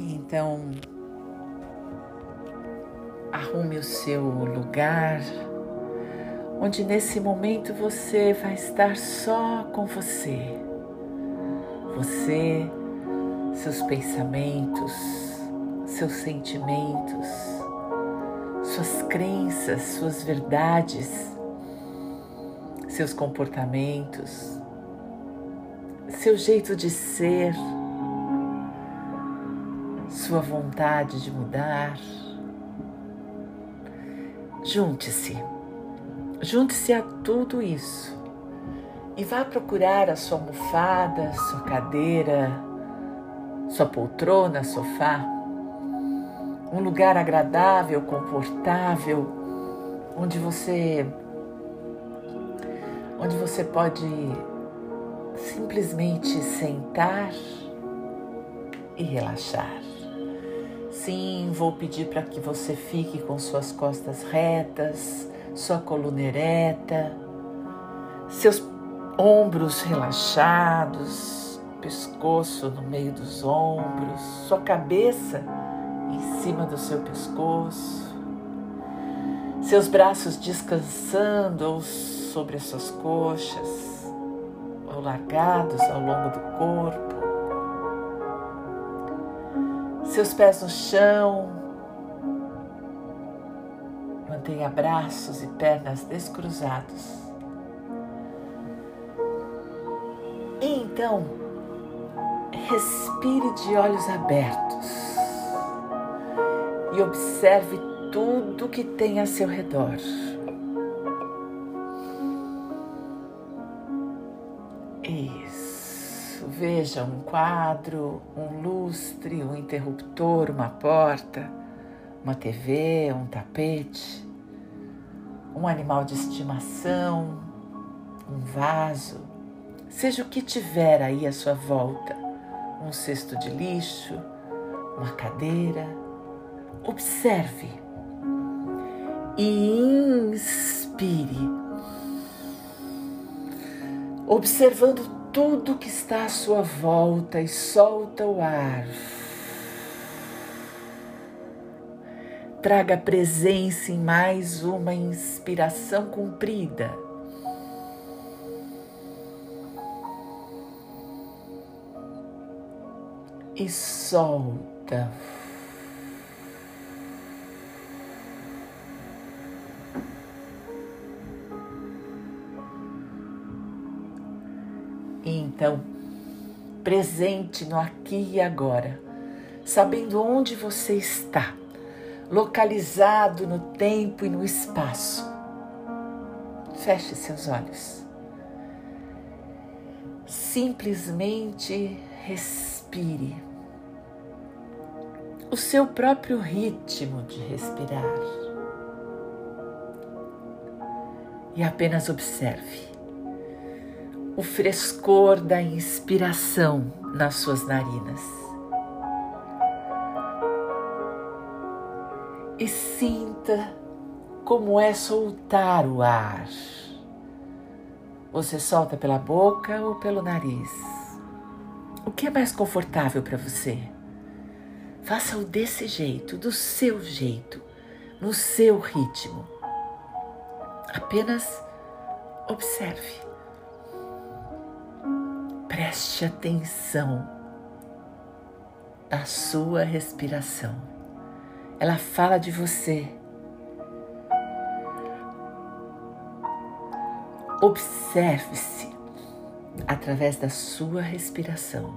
Então, arrume o seu lugar, onde nesse momento você vai estar só com você. Você, seus pensamentos, seus sentimentos, suas crenças, suas verdades, seus comportamentos, seu jeito de ser, sua vontade de mudar. Junte-se, junte-se a tudo isso e vá procurar a sua almofada, sua cadeira, sua poltrona, sofá, um lugar agradável, confortável, onde você onde você pode simplesmente sentar e relaxar. Sim, vou pedir para que você fique com suas costas retas, sua coluna ereta, seus ombros relaxados, pescoço no meio dos ombros, sua cabeça em cima do seu pescoço, seus braços descansando ou sobre as suas coxas, ou largados ao longo do corpo seus pés no chão. Mantenha braços e pernas descruzados. E então, respire de olhos abertos e observe tudo que tem a seu redor. Veja um quadro, um lustre, um interruptor, uma porta, uma TV, um tapete, um animal de estimação, um vaso, seja o que tiver aí à sua volta, um cesto de lixo, uma cadeira. Observe e inspire, observando tudo que está à sua volta e solta o ar. Traga presença em mais uma inspiração cumprida. E solta. Presente no aqui e agora, sabendo onde você está, localizado no tempo e no espaço. Feche seus olhos. Simplesmente respire. O seu próprio ritmo de respirar. E apenas observe o frescor da inspiração nas suas narinas. E sinta como é soltar o ar. Você solta pela boca ou pelo nariz? O que é mais confortável para você? Faça-o desse jeito, do seu jeito, no seu ritmo. Apenas observe. Preste atenção na sua respiração. Ela fala de você. Observe-se através da sua respiração.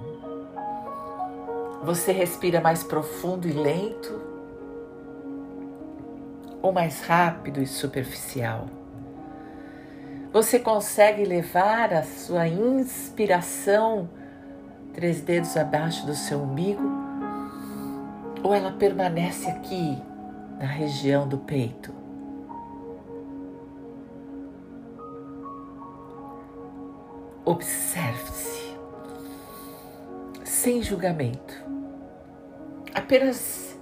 Você respira mais profundo e lento ou mais rápido e superficial? Você consegue levar a sua inspiração três dedos abaixo do seu umbigo? Ou ela permanece aqui na região do peito? Observe-se, sem julgamento. Apenas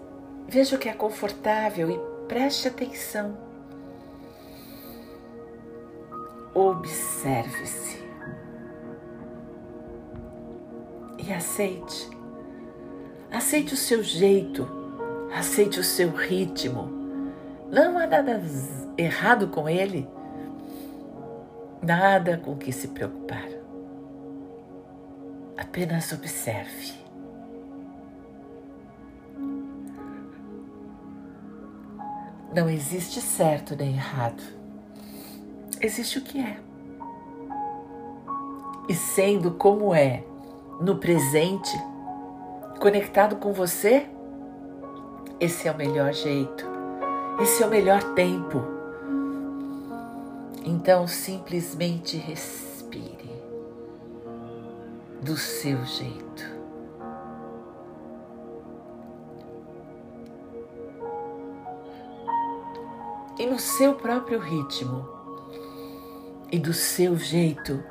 veja o que é confortável e preste atenção. Observe-se e aceite Aceite o seu jeito, aceite o seu ritmo. Não há nada errado com ele, nada com que se preocupar. Apenas observe. Não existe certo nem errado. Existe o que é. E sendo como é no presente, conectado com você, esse é o melhor jeito. Esse é o melhor tempo. Então simplesmente respire do seu jeito. e no seu próprio ritmo e do seu jeito.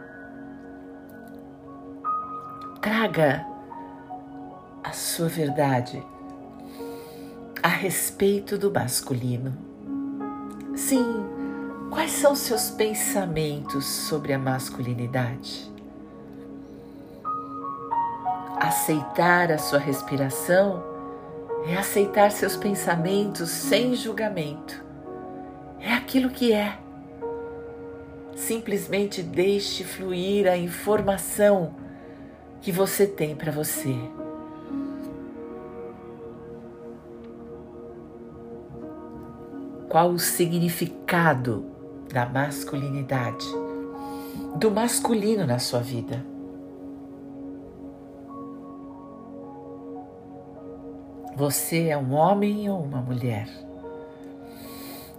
Traga a sua verdade a respeito do masculino. Sim, quais são seus pensamentos sobre a masculinidade? Aceitar a sua respiração é aceitar seus pensamentos sem julgamento é aquilo que é. Simplesmente deixe fluir a informação que você tem para você. Qual o significado da masculinidade, do masculino na sua vida? Você é um homem ou uma mulher?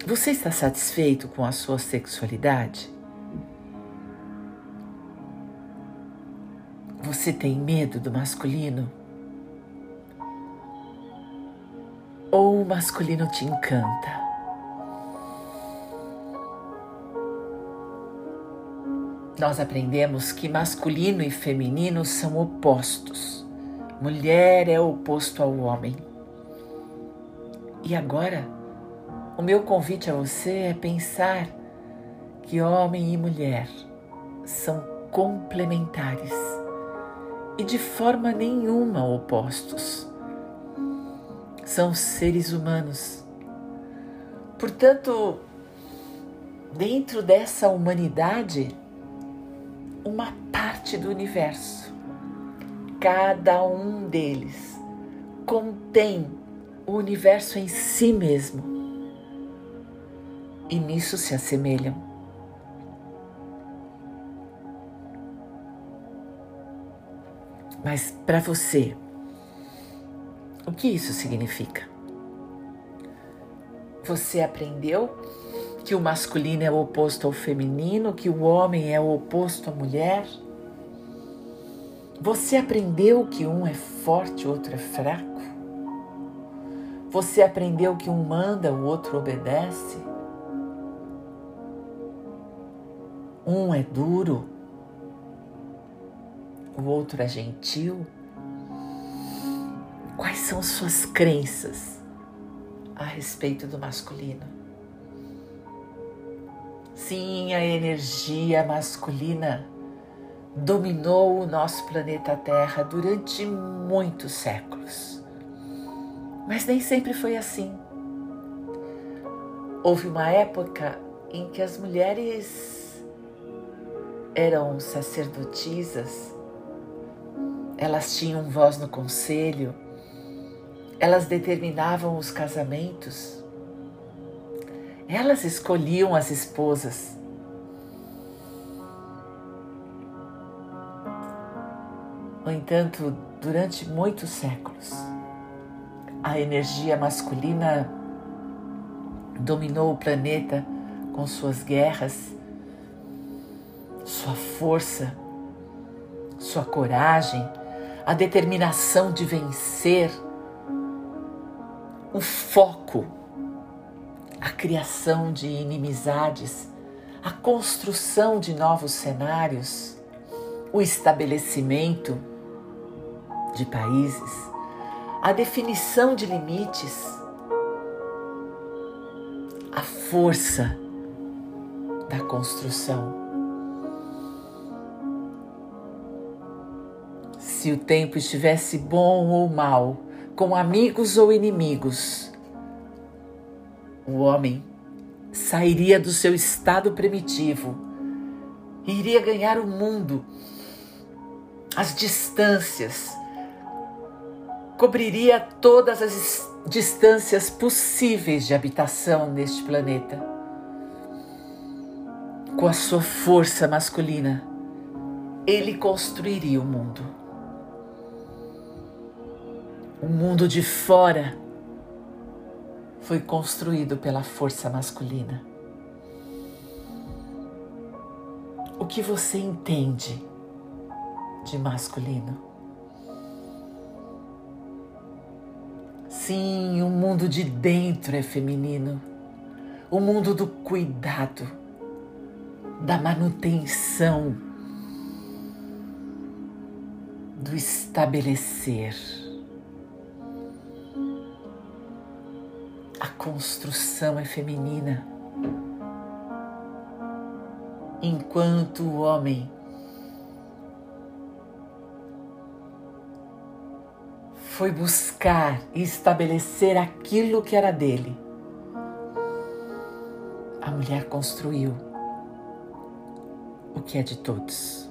Você está satisfeito com a sua sexualidade? Você tem medo do masculino? Ou o masculino te encanta? Nós aprendemos que masculino e feminino são opostos. Mulher é oposto ao homem. E agora? O meu convite a você é pensar que homem e mulher são complementares e de forma nenhuma opostos. São seres humanos. Portanto, dentro dessa humanidade, uma parte do universo, cada um deles contém o universo em si mesmo e nisso se assemelham. Mas para você, o que isso significa? Você aprendeu que o masculino é o oposto ao feminino, que o homem é o oposto à mulher? Você aprendeu que um é forte, o outro é fraco? Você aprendeu que um manda, o outro obedece? Um é duro, o outro é gentil. Quais são suas crenças a respeito do masculino? Sim, a energia masculina dominou o nosso planeta Terra durante muitos séculos. Mas nem sempre foi assim. Houve uma época em que as mulheres eram sacerdotisas, elas tinham voz no conselho, elas determinavam os casamentos, elas escolhiam as esposas. No entanto, durante muitos séculos, a energia masculina dominou o planeta com suas guerras sua força, sua coragem, a determinação de vencer, o foco, a criação de inimizades, a construção de novos cenários, o estabelecimento de países, a definição de limites, a força da construção. Se o tempo estivesse bom ou mal, com amigos ou inimigos, o homem sairia do seu estado primitivo iria ganhar o mundo, as distâncias, cobriria todas as distâncias possíveis de habitação neste planeta. Com a sua força masculina, ele construiria o mundo. O mundo de fora foi construído pela força masculina. O que você entende de masculino? Sim, o mundo de dentro é feminino. O mundo do cuidado, da manutenção, do estabelecer. Construção é feminina. Enquanto o homem foi buscar e estabelecer aquilo que era dele, a mulher construiu o que é de todos.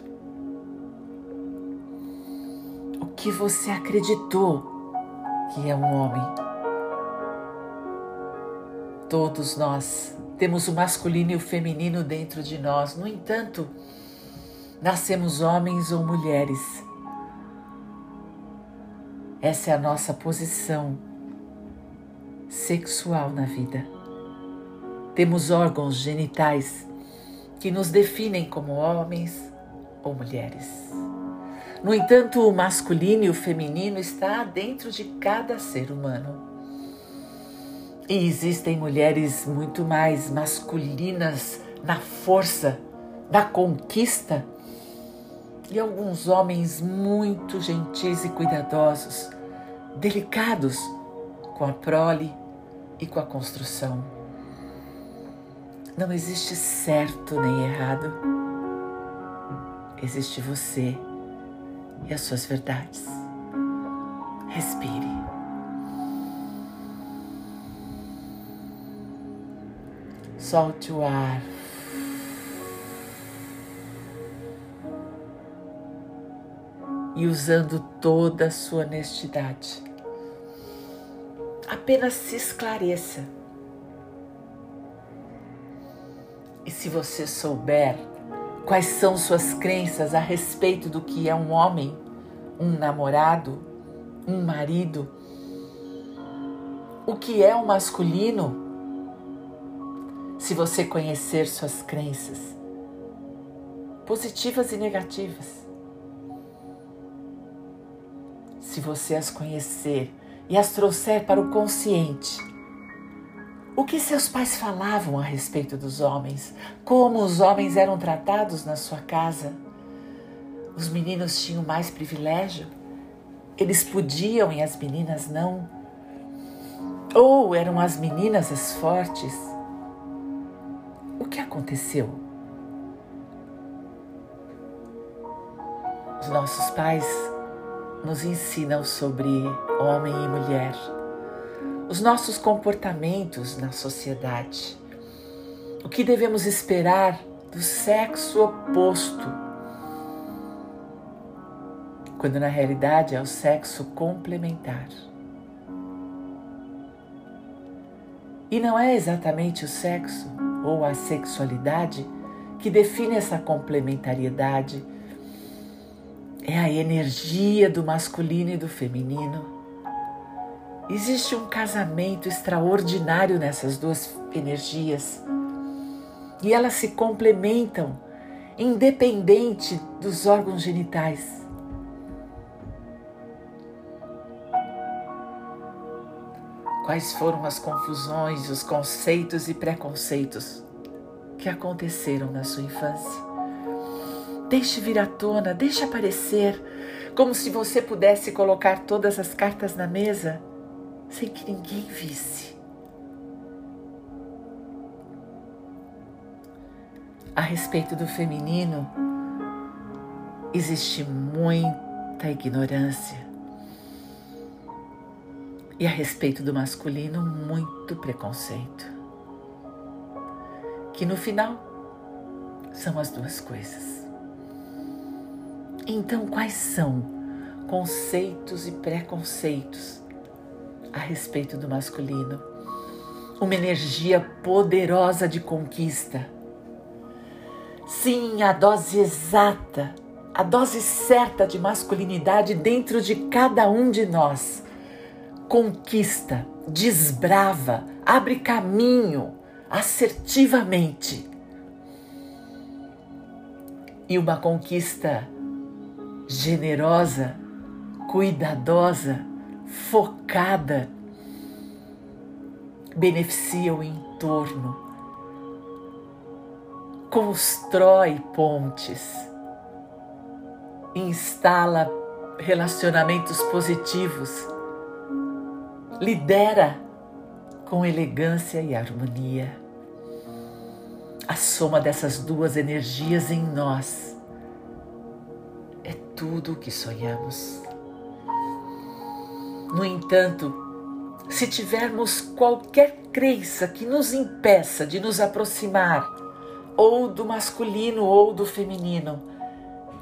O que você acreditou que é um homem Todos nós temos o masculino e o feminino dentro de nós. No entanto, nascemos homens ou mulheres. Essa é a nossa posição sexual na vida. Temos órgãos genitais que nos definem como homens ou mulheres. No entanto, o masculino e o feminino está dentro de cada ser humano. E existem mulheres muito mais masculinas na força, da conquista, e alguns homens muito gentis e cuidadosos, delicados com a prole e com a construção. Não existe certo nem errado. Existe você e as suas verdades. Respire. Solte o ar. E usando toda a sua honestidade, apenas se esclareça. E se você souber quais são suas crenças a respeito do que é um homem, um namorado, um marido, o que é um masculino, se você conhecer suas crenças, positivas e negativas. Se você as conhecer e as trouxer para o consciente, o que seus pais falavam a respeito dos homens, como os homens eram tratados na sua casa. Os meninos tinham mais privilégio, eles podiam e as meninas não. Ou eram as meninas as fortes que aconteceu? Os nossos pais nos ensinam sobre homem e mulher, os nossos comportamentos na sociedade, o que devemos esperar do sexo oposto, quando na realidade é o sexo complementar. E não é exatamente o sexo ou a sexualidade que define essa complementariedade. É a energia do masculino e do feminino. Existe um casamento extraordinário nessas duas energias e elas se complementam, independente dos órgãos genitais. Quais foram as confusões, os conceitos e preconceitos que aconteceram na sua infância? Deixe vir à tona, deixe aparecer, como se você pudesse colocar todas as cartas na mesa sem que ninguém visse. A respeito do feminino, existe muita ignorância E a respeito do masculino, muito preconceito. Que no final são as duas coisas. Então, quais são conceitos e preconceitos a respeito do masculino? Uma energia poderosa de conquista. Sim, a dose exata, a dose certa de masculinidade dentro de cada um de nós. Conquista, desbrava, abre caminho assertivamente. E uma conquista generosa, cuidadosa, focada, beneficia o entorno, constrói pontes, instala relacionamentos positivos, lidera com elegância e harmonia. A soma dessas duas energias em nós tudo o que sonhamos. No entanto, se tivermos qualquer crença que nos impeça de nos aproximar ou do masculino ou do feminino,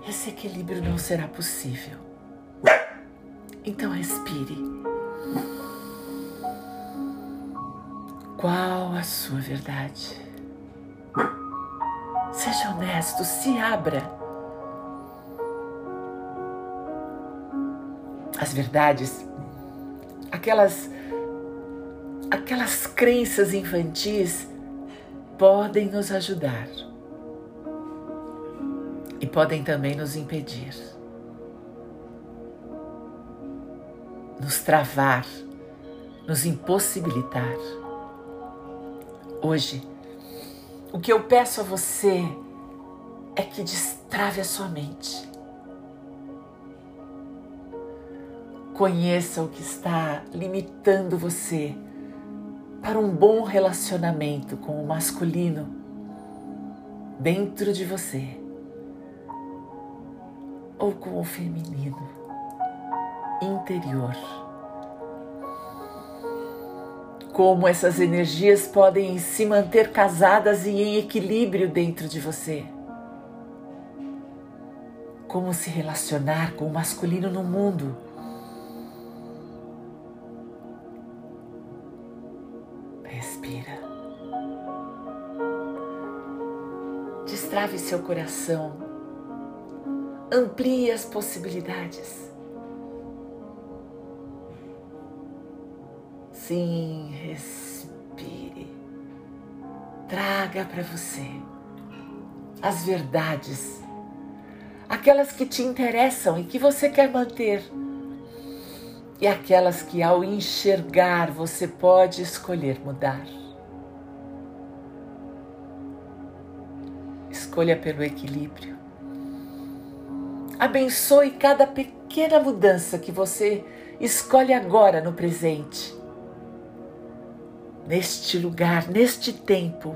esse equilíbrio não será possível. Então respire. Qual a sua verdade? Seja honesto, se abra as verdades, aquelas aquelas crenças infantis podem nos ajudar e podem também nos impedir, nos travar, nos impossibilitar. Hoje, o que eu peço a você é que destrave a sua mente Conheça o que está limitando você para um bom relacionamento com o masculino dentro de você ou com o feminino interior. Como essas energias podem se manter casadas e em equilíbrio dentro de você. Como se relacionar com o masculino no mundo destrave seu coração, amplie as possibilidades. Sim, respire. Traga para você as verdades, aquelas que te interessam e que você quer manter, e aquelas que, ao enxergar, você pode escolher mudar. escolha pelo equilíbrio. Abençoe cada pequena mudança que você escolhe agora no presente, neste lugar, neste tempo.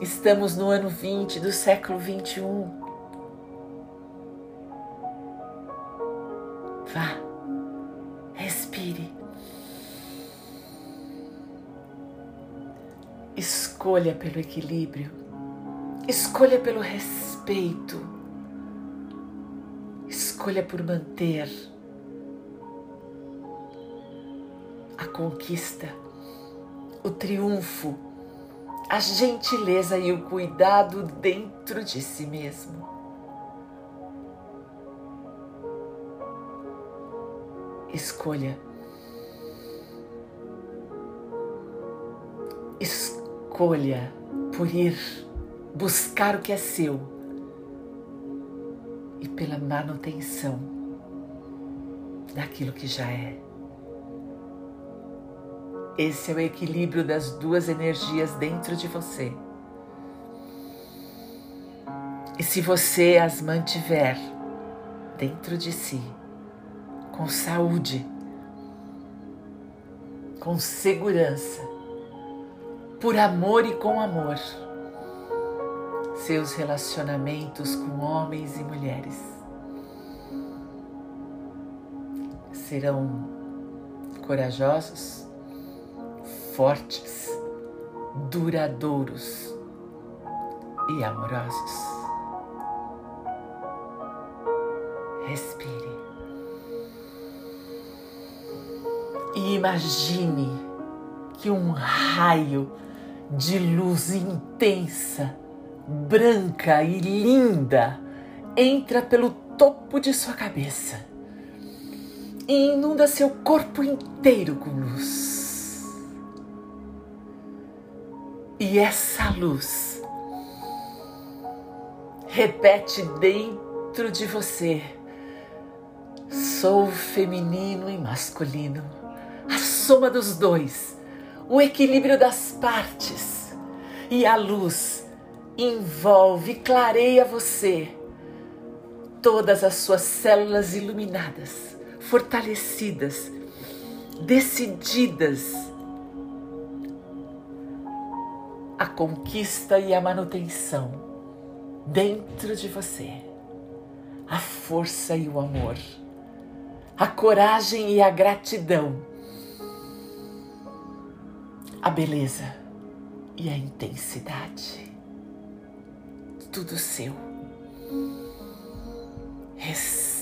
Estamos no ano 20 do século 21. Vá, respire. Escolha pelo equilíbrio. Escolha pelo respeito. Escolha por manter a conquista, o triunfo, a gentileza e o cuidado dentro de si mesmo. Escolha. Escolha por ir buscar o que é seu e pela manutenção daquilo que já é. Esse é o equilíbrio das duas energias dentro de você. E se você as mantiver dentro de si, com saúde, com segurança, por amor e com amor, seus relacionamentos com homens e mulheres serão corajosos, fortes, duradouros e amorosos. Respire. E imagine que um raio de luz intensa, branca e linda entra pelo topo de sua cabeça e inunda seu corpo inteiro com luz. E essa luz repete dentro de você: sou feminino e masculino, a soma dos dois, o equilíbrio das partes. E a luz envolve, clareia você, todas as suas células iluminadas fortalecidas, decididas a conquista e a manutenção dentro de você, a força e o amor, a coragem e a gratidão, a beleza e a intensidade. Tudo seu. Receba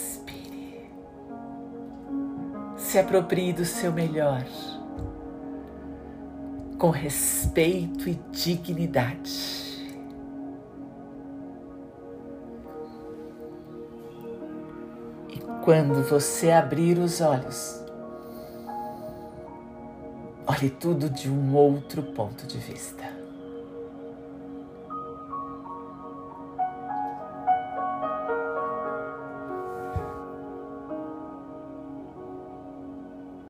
se aproprie do seu melhor, com respeito e dignidade. E quando você abrir os olhos, olhe tudo de um outro ponto de vista.